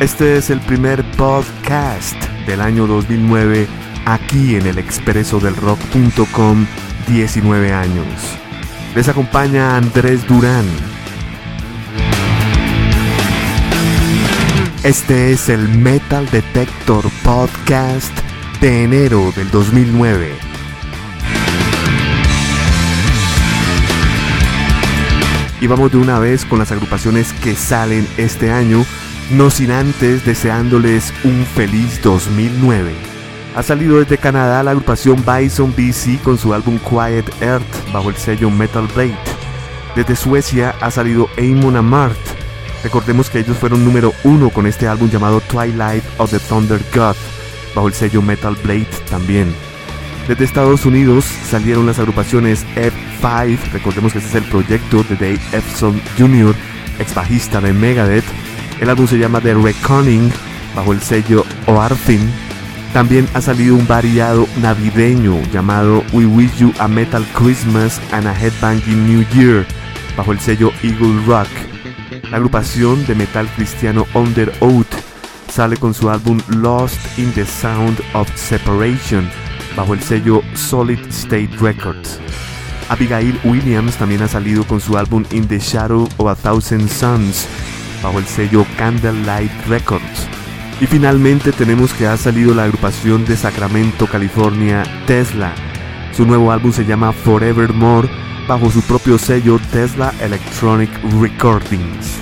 Este es el primer podcast del año 2009 aquí en el expreso del rock.com 19 años. Les acompaña Andrés Durán. Este es el Metal Detector Podcast de enero del 2009. Y vamos de una vez con las agrupaciones que salen este año no sin antes deseándoles un feliz 2009. Ha salido desde Canadá la agrupación Bison BC con su álbum Quiet Earth bajo el sello Metal Blade. Desde Suecia ha salido Amon Amart. Recordemos que ellos fueron número uno con este álbum llamado Twilight of the Thunder God bajo el sello Metal Blade también. Desde Estados Unidos salieron las agrupaciones F5, recordemos que este es el proyecto de Dave Epson Jr., ex bajista de Megadeth, el álbum se llama The Reckoning bajo el sello Oarfin. También ha salido un variado navideño llamado We Wish You a Metal Christmas and a Headbanging New Year bajo el sello Eagle Rock. La agrupación de metal cristiano Under Oath sale con su álbum Lost in the Sound of Separation bajo el sello Solid State Records. Abigail Williams también ha salido con su álbum In the Shadow of a Thousand Suns bajo el sello Candlelight Records. Y finalmente tenemos que ha salido la agrupación de Sacramento, California, Tesla. Su nuevo álbum se llama Forevermore bajo su propio sello Tesla Electronic Recordings.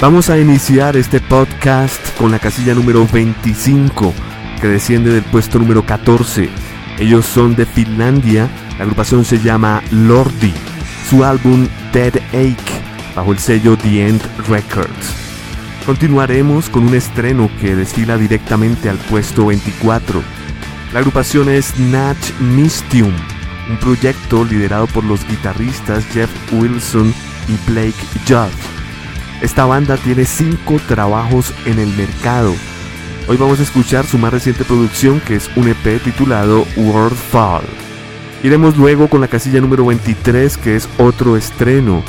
Vamos a iniciar este podcast con la casilla número 25, que desciende del puesto número 14. Ellos son de Finlandia, la agrupación se llama Lordi, su álbum Dead Ache, bajo el sello The End Records. Continuaremos con un estreno que desfila directamente al puesto 24. La agrupación es Natch Mystium, un proyecto liderado por los guitarristas Jeff Wilson y Blake Judd. Esta banda tiene cinco trabajos en el mercado. Hoy vamos a escuchar su más reciente producción que es un EP titulado World Fall. Iremos luego con la casilla número 23 que es otro estreno.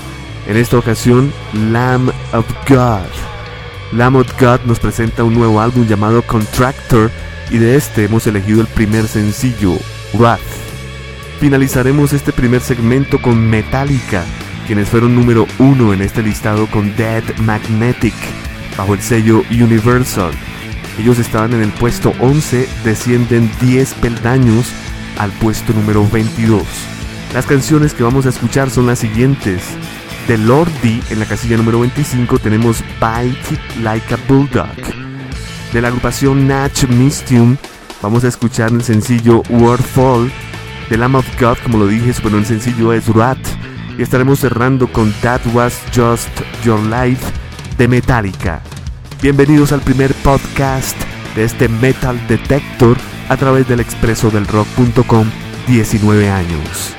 En esta ocasión, Lamb of God. Lamb of God nos presenta un nuevo álbum llamado Contractor y de este hemos elegido el primer sencillo, Wrath. Finalizaremos este primer segmento con Metallica quienes fueron número uno en este listado con Dead Magnetic, bajo el sello Universal. Ellos estaban en el puesto 11, descienden 10 peldaños al puesto número 22. Las canciones que vamos a escuchar son las siguientes. De Lordi en la casilla número 25 tenemos Bite Like a Bulldog. De la agrupación Natch Mystium vamos a escuchar el sencillo Word Fall. De Lamb of God, como lo dije, pero el sencillo es Rat y estaremos cerrando con That Was Just Your Life de Metallica. Bienvenidos al primer podcast de este Metal Detector a través del expreso del rock.com 19 años.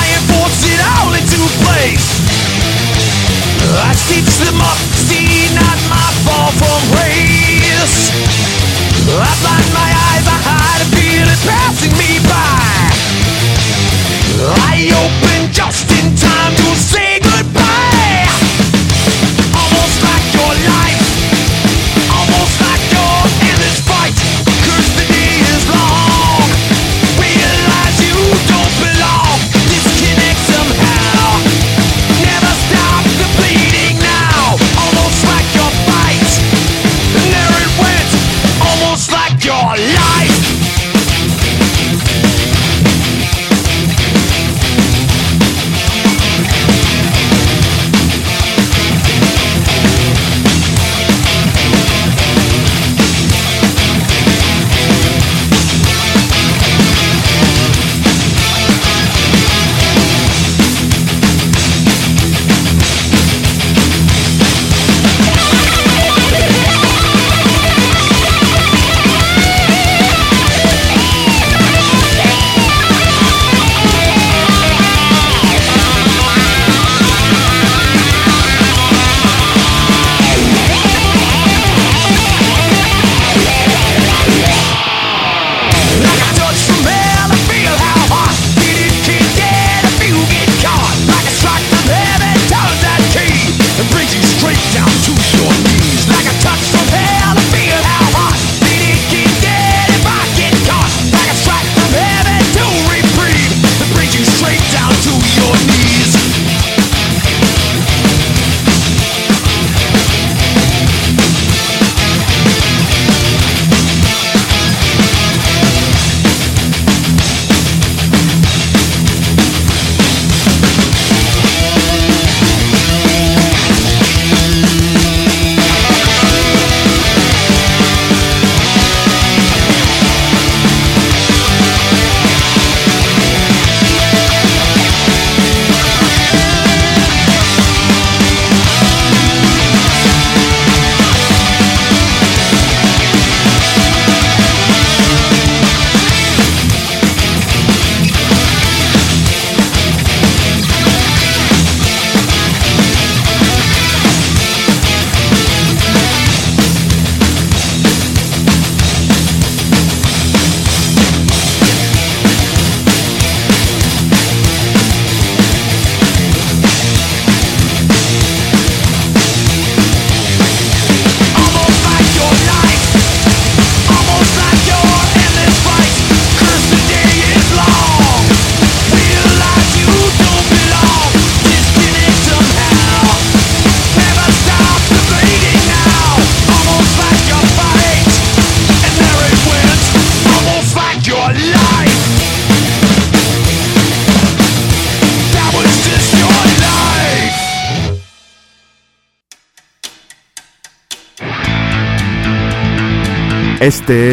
I enforce it all into place I stitch them up.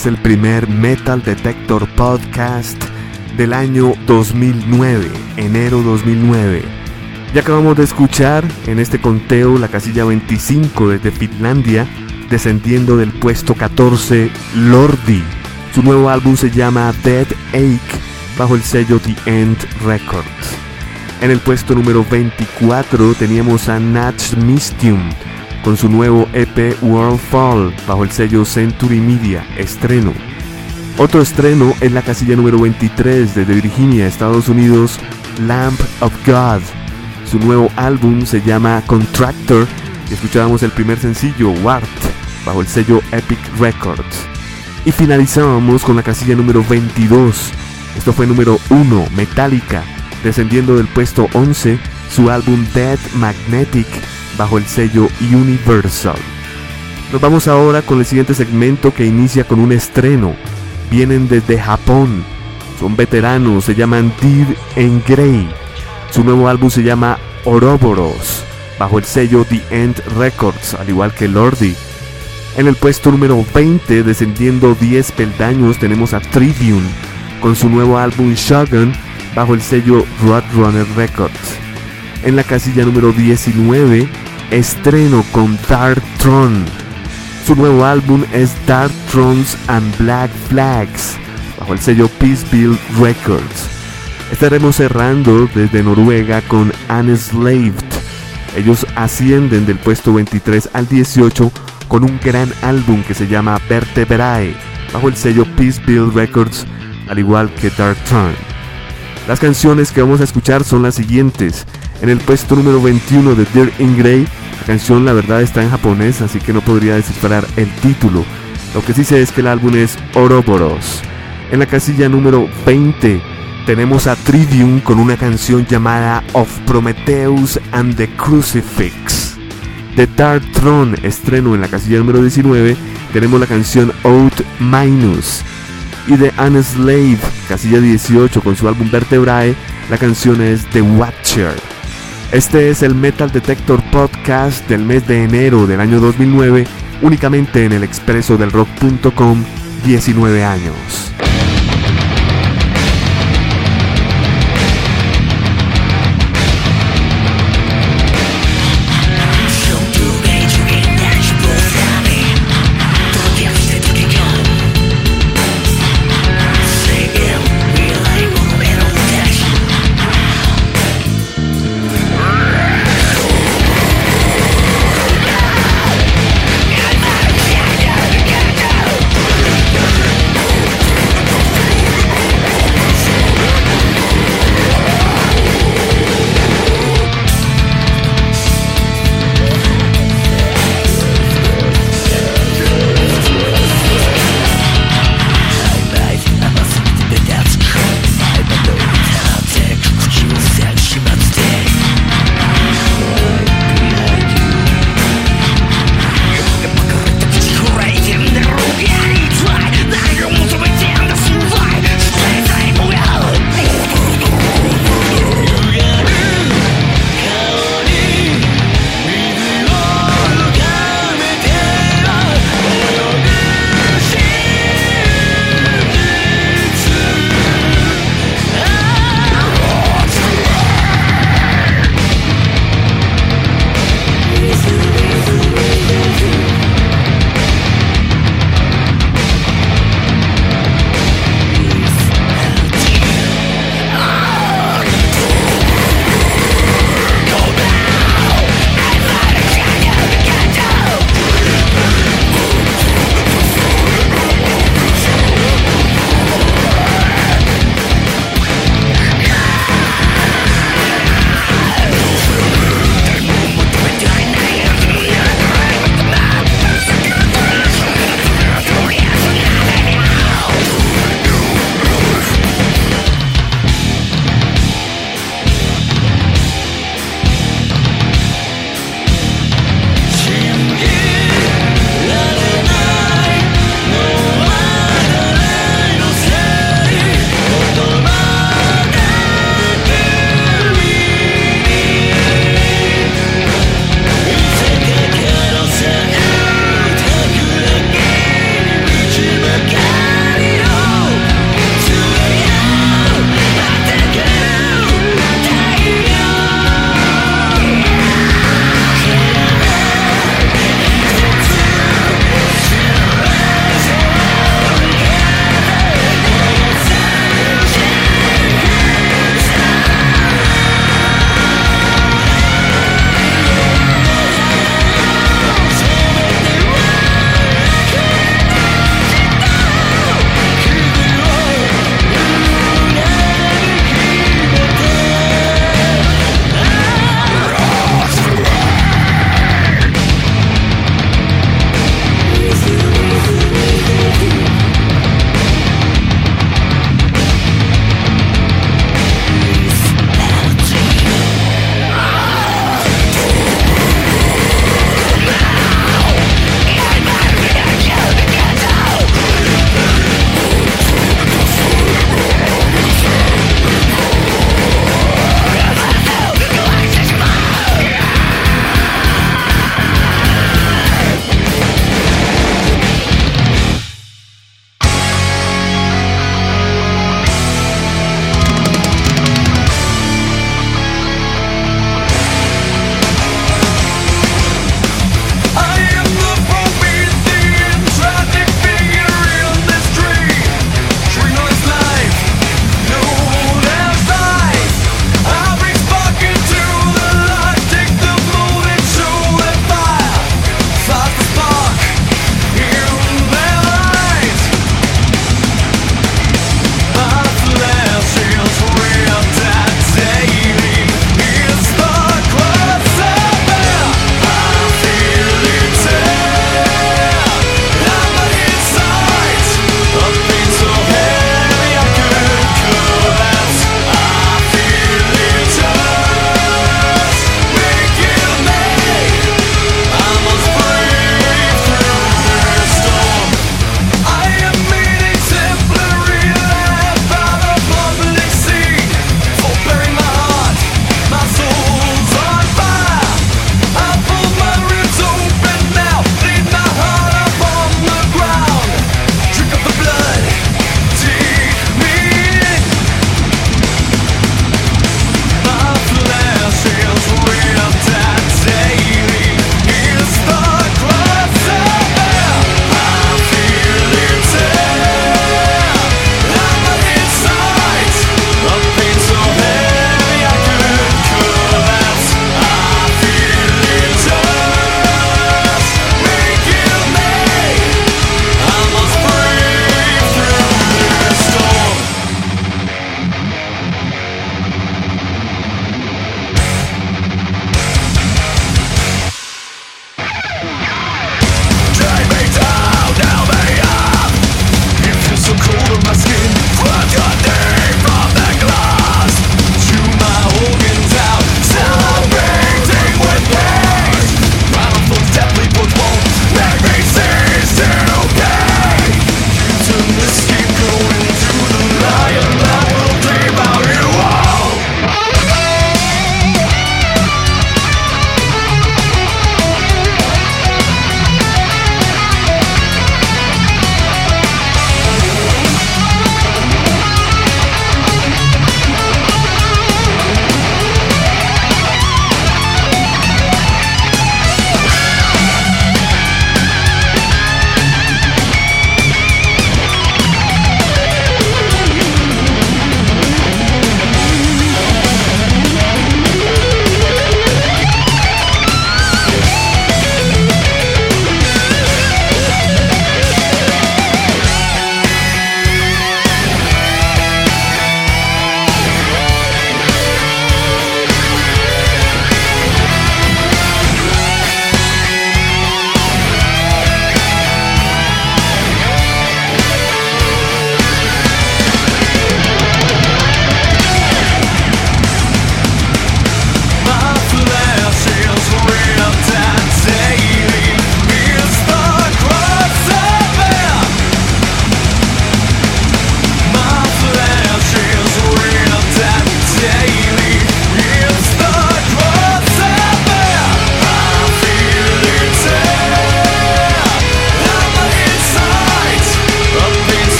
Es el primer Metal Detector Podcast del año 2009, enero 2009. Ya acabamos de escuchar en este conteo la casilla 25 desde Finlandia, descendiendo del puesto 14, Lordi. Su nuevo álbum se llama Dead Ache, bajo el sello The End Records. En el puesto número 24 teníamos a Natch Mystium con su nuevo EP World Fall bajo el sello Century Media, estreno. Otro estreno es la casilla número 23 desde Virginia, Estados Unidos, Lamp of God. Su nuevo álbum se llama Contractor y escuchábamos el primer sencillo, Wart, bajo el sello Epic Records. Y finalizábamos con la casilla número 22. Esto fue número 1, Metallica, descendiendo del puesto 11, su álbum Dead Magnetic bajo el sello Universal. Nos vamos ahora con el siguiente segmento que inicia con un estreno. Vienen desde Japón. Son veteranos, se llaman Deer en Grey. Su nuevo álbum se llama Oroboros, bajo el sello The End Records, al igual que Lordi. En el puesto número 20, descendiendo 10 peldaños, tenemos a Tribune, con su nuevo álbum Shogun, bajo el sello Roadrunner Records. En la casilla número 19, estreno con Dark Throne. Su nuevo álbum es Dark Thrones and Black Flags, bajo el sello Peaceville Records. Estaremos cerrando desde Noruega con Unslaved. Ellos ascienden del puesto 23 al 18 con un gran álbum que se llama Vertebrae, bajo el sello Peaceville Records, al igual que Dark Throne. Las canciones que vamos a escuchar son las siguientes. En el puesto número 21 de Dear in Grey la canción la verdad está en japonés, así que no podría descifrar el título. Lo que sí sé es que el álbum es Oroboros. En la casilla número 20 tenemos a Trivium con una canción llamada Of Prometheus and the Crucifix. The Dark Throne, estreno en la casilla número 19, tenemos la canción Out Minus. Y de Unslave, casilla 18 con su álbum Vertebrae, la canción es The Watcher. Este es el Metal Detector Podcast del mes de enero del año 2009, únicamente en el expreso del rock.com, 19 años.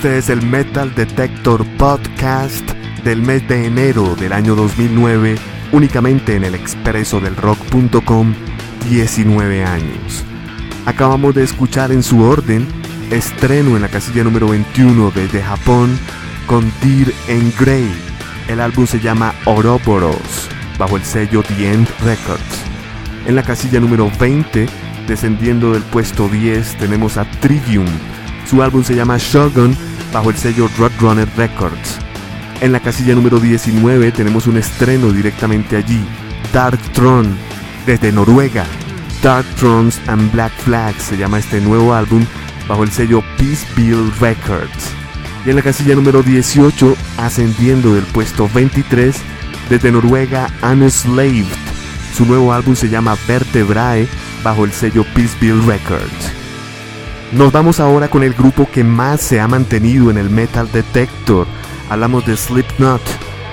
Este es el Metal Detector Podcast del mes de enero del año 2009, únicamente en el expreso del rock.com, 19 años. Acabamos de escuchar en su orden estreno en la casilla número 21 desde Japón con Dear en Grey. El álbum se llama Oroboros. bajo el sello The End Records. En la casilla número 20, descendiendo del puesto 10, tenemos a Trivium. Su álbum se llama Shogun bajo el sello Roadrunner Records. En la casilla número 19 tenemos un estreno directamente allí, Dark Throne, desde Noruega. Dark Thrones and Black Flags se llama este nuevo álbum bajo el sello Peace Bill Records. Y en la casilla número 18, ascendiendo del puesto 23, desde Noruega, Unslaved. Su nuevo álbum se llama Vertebrae bajo el sello Peace Bill Records. Nos vamos ahora con el grupo que más se ha mantenido en el Metal Detector. Hablamos de Slipknot.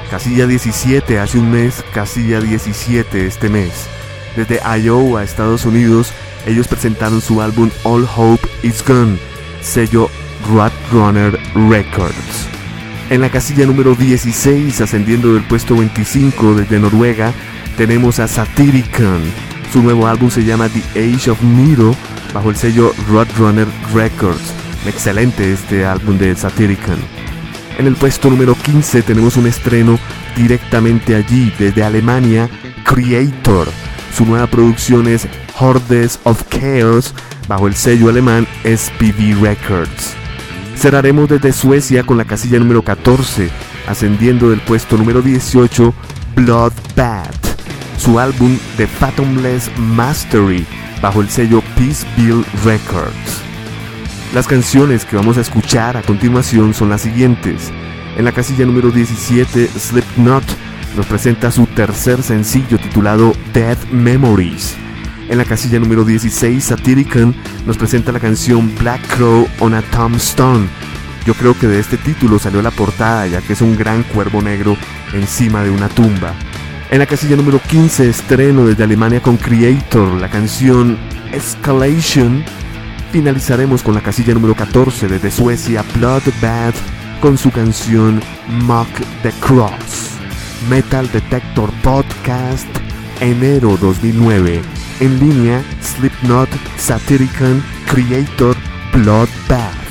Casilla 17 hace un mes, casilla 17 este mes. Desde Iowa, Estados Unidos, ellos presentaron su álbum All Hope Is Gone, sello Runner Records. En la casilla número 16, ascendiendo del puesto 25 desde Noruega, tenemos a Satyricon. Su nuevo álbum se llama The Age of Nero bajo el sello Roadrunner Records. Excelente este álbum de Satyricon. En el puesto número 15 tenemos un estreno directamente allí desde Alemania, Creator. Su nueva producción es Hordes of Chaos bajo el sello alemán SPV Records. Cerraremos desde Suecia con la casilla número 14, ascendiendo del puesto número 18, Bloodbath su álbum The Fathomless Mastery bajo el sello Peace Bill Records. Las canciones que vamos a escuchar a continuación son las siguientes. En la casilla número 17, Slipknot nos presenta su tercer sencillo titulado Death Memories. En la casilla número 16, Satyricon nos presenta la canción Black Crow on a Tombstone. Yo creo que de este título salió la portada ya que es un gran cuervo negro encima de una tumba. En la casilla número 15, estreno desde Alemania con Creator, la canción Escalation. Finalizaremos con la casilla número 14 desde Suecia, Bloodbath, con su canción Mock the Cross. Metal Detector Podcast, enero 2009. En línea, Slipknot, Satyricon, Creator, Bloodbath.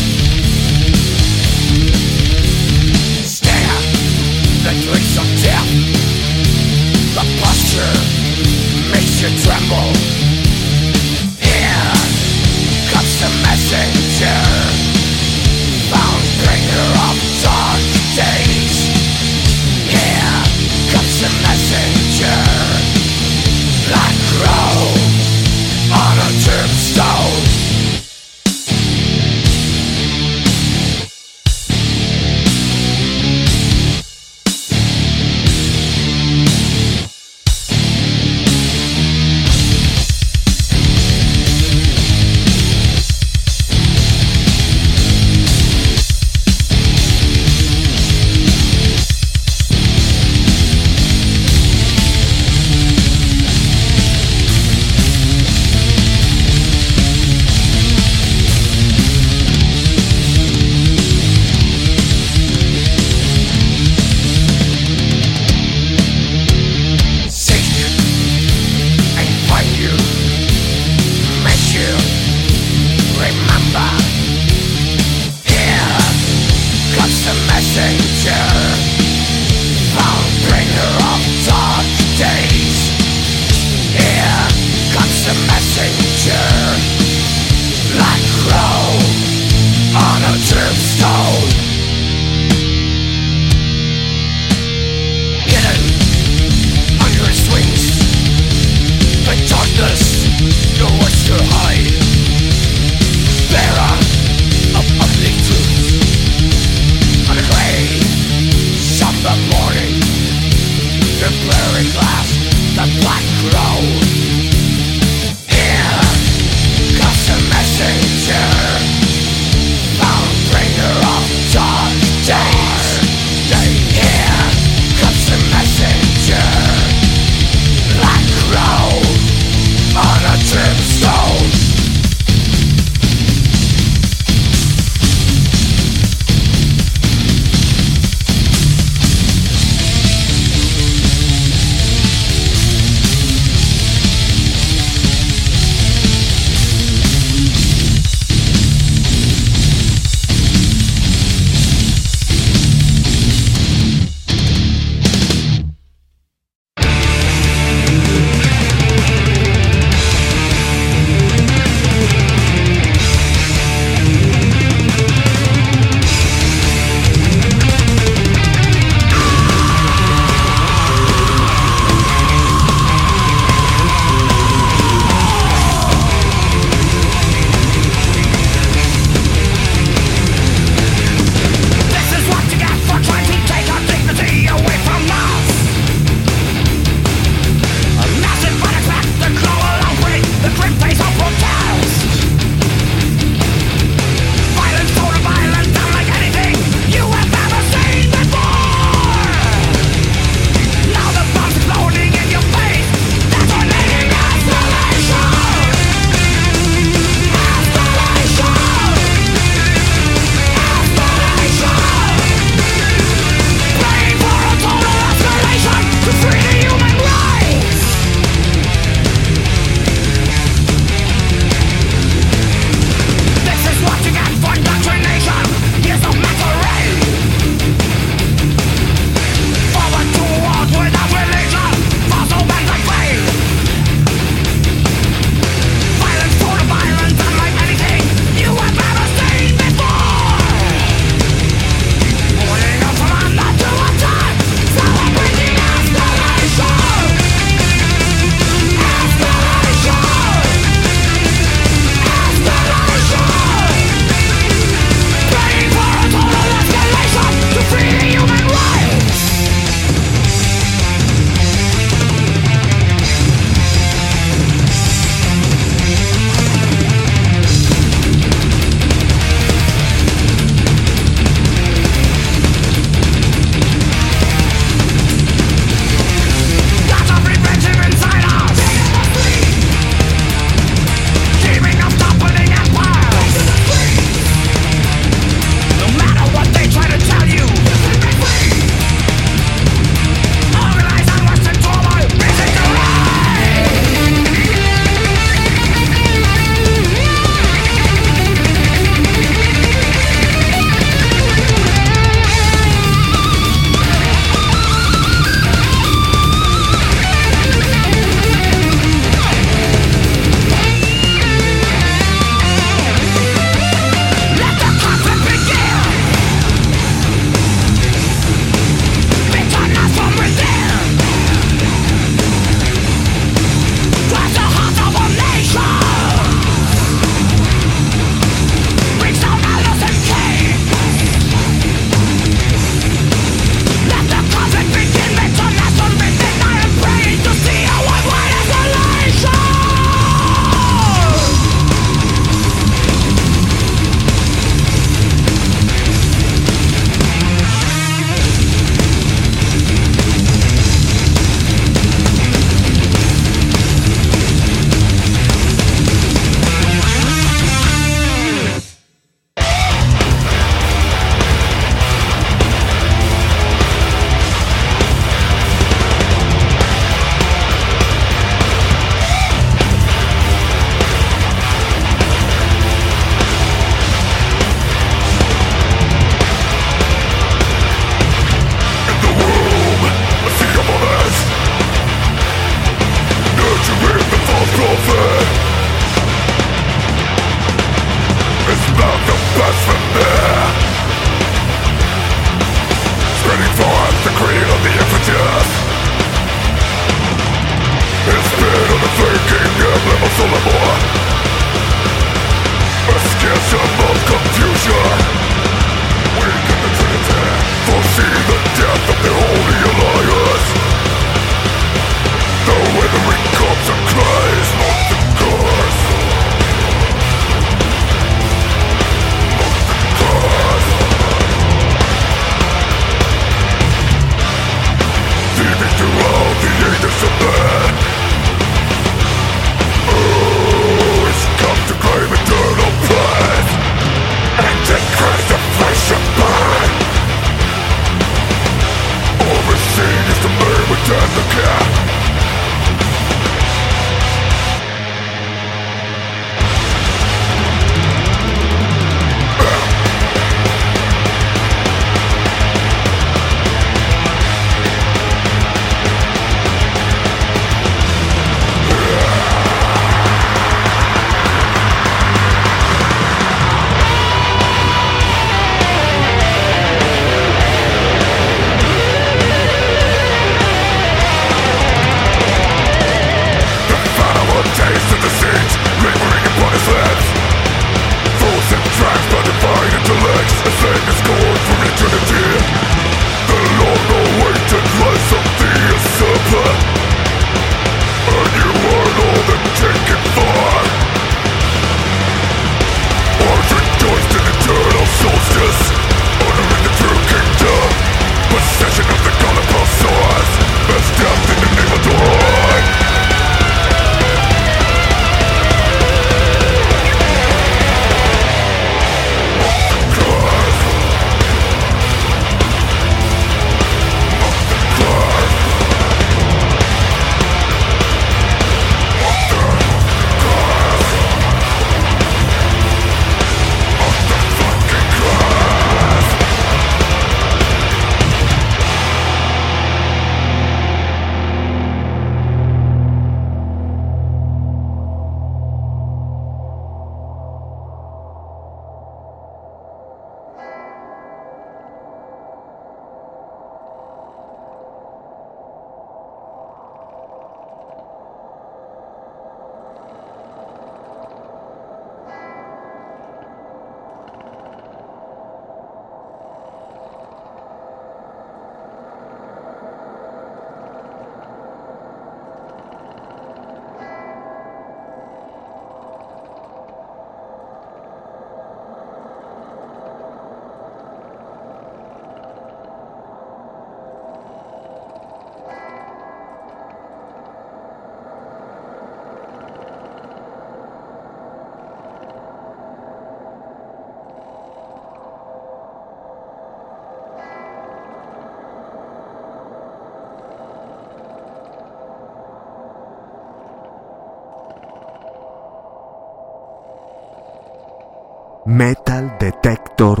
Podcast.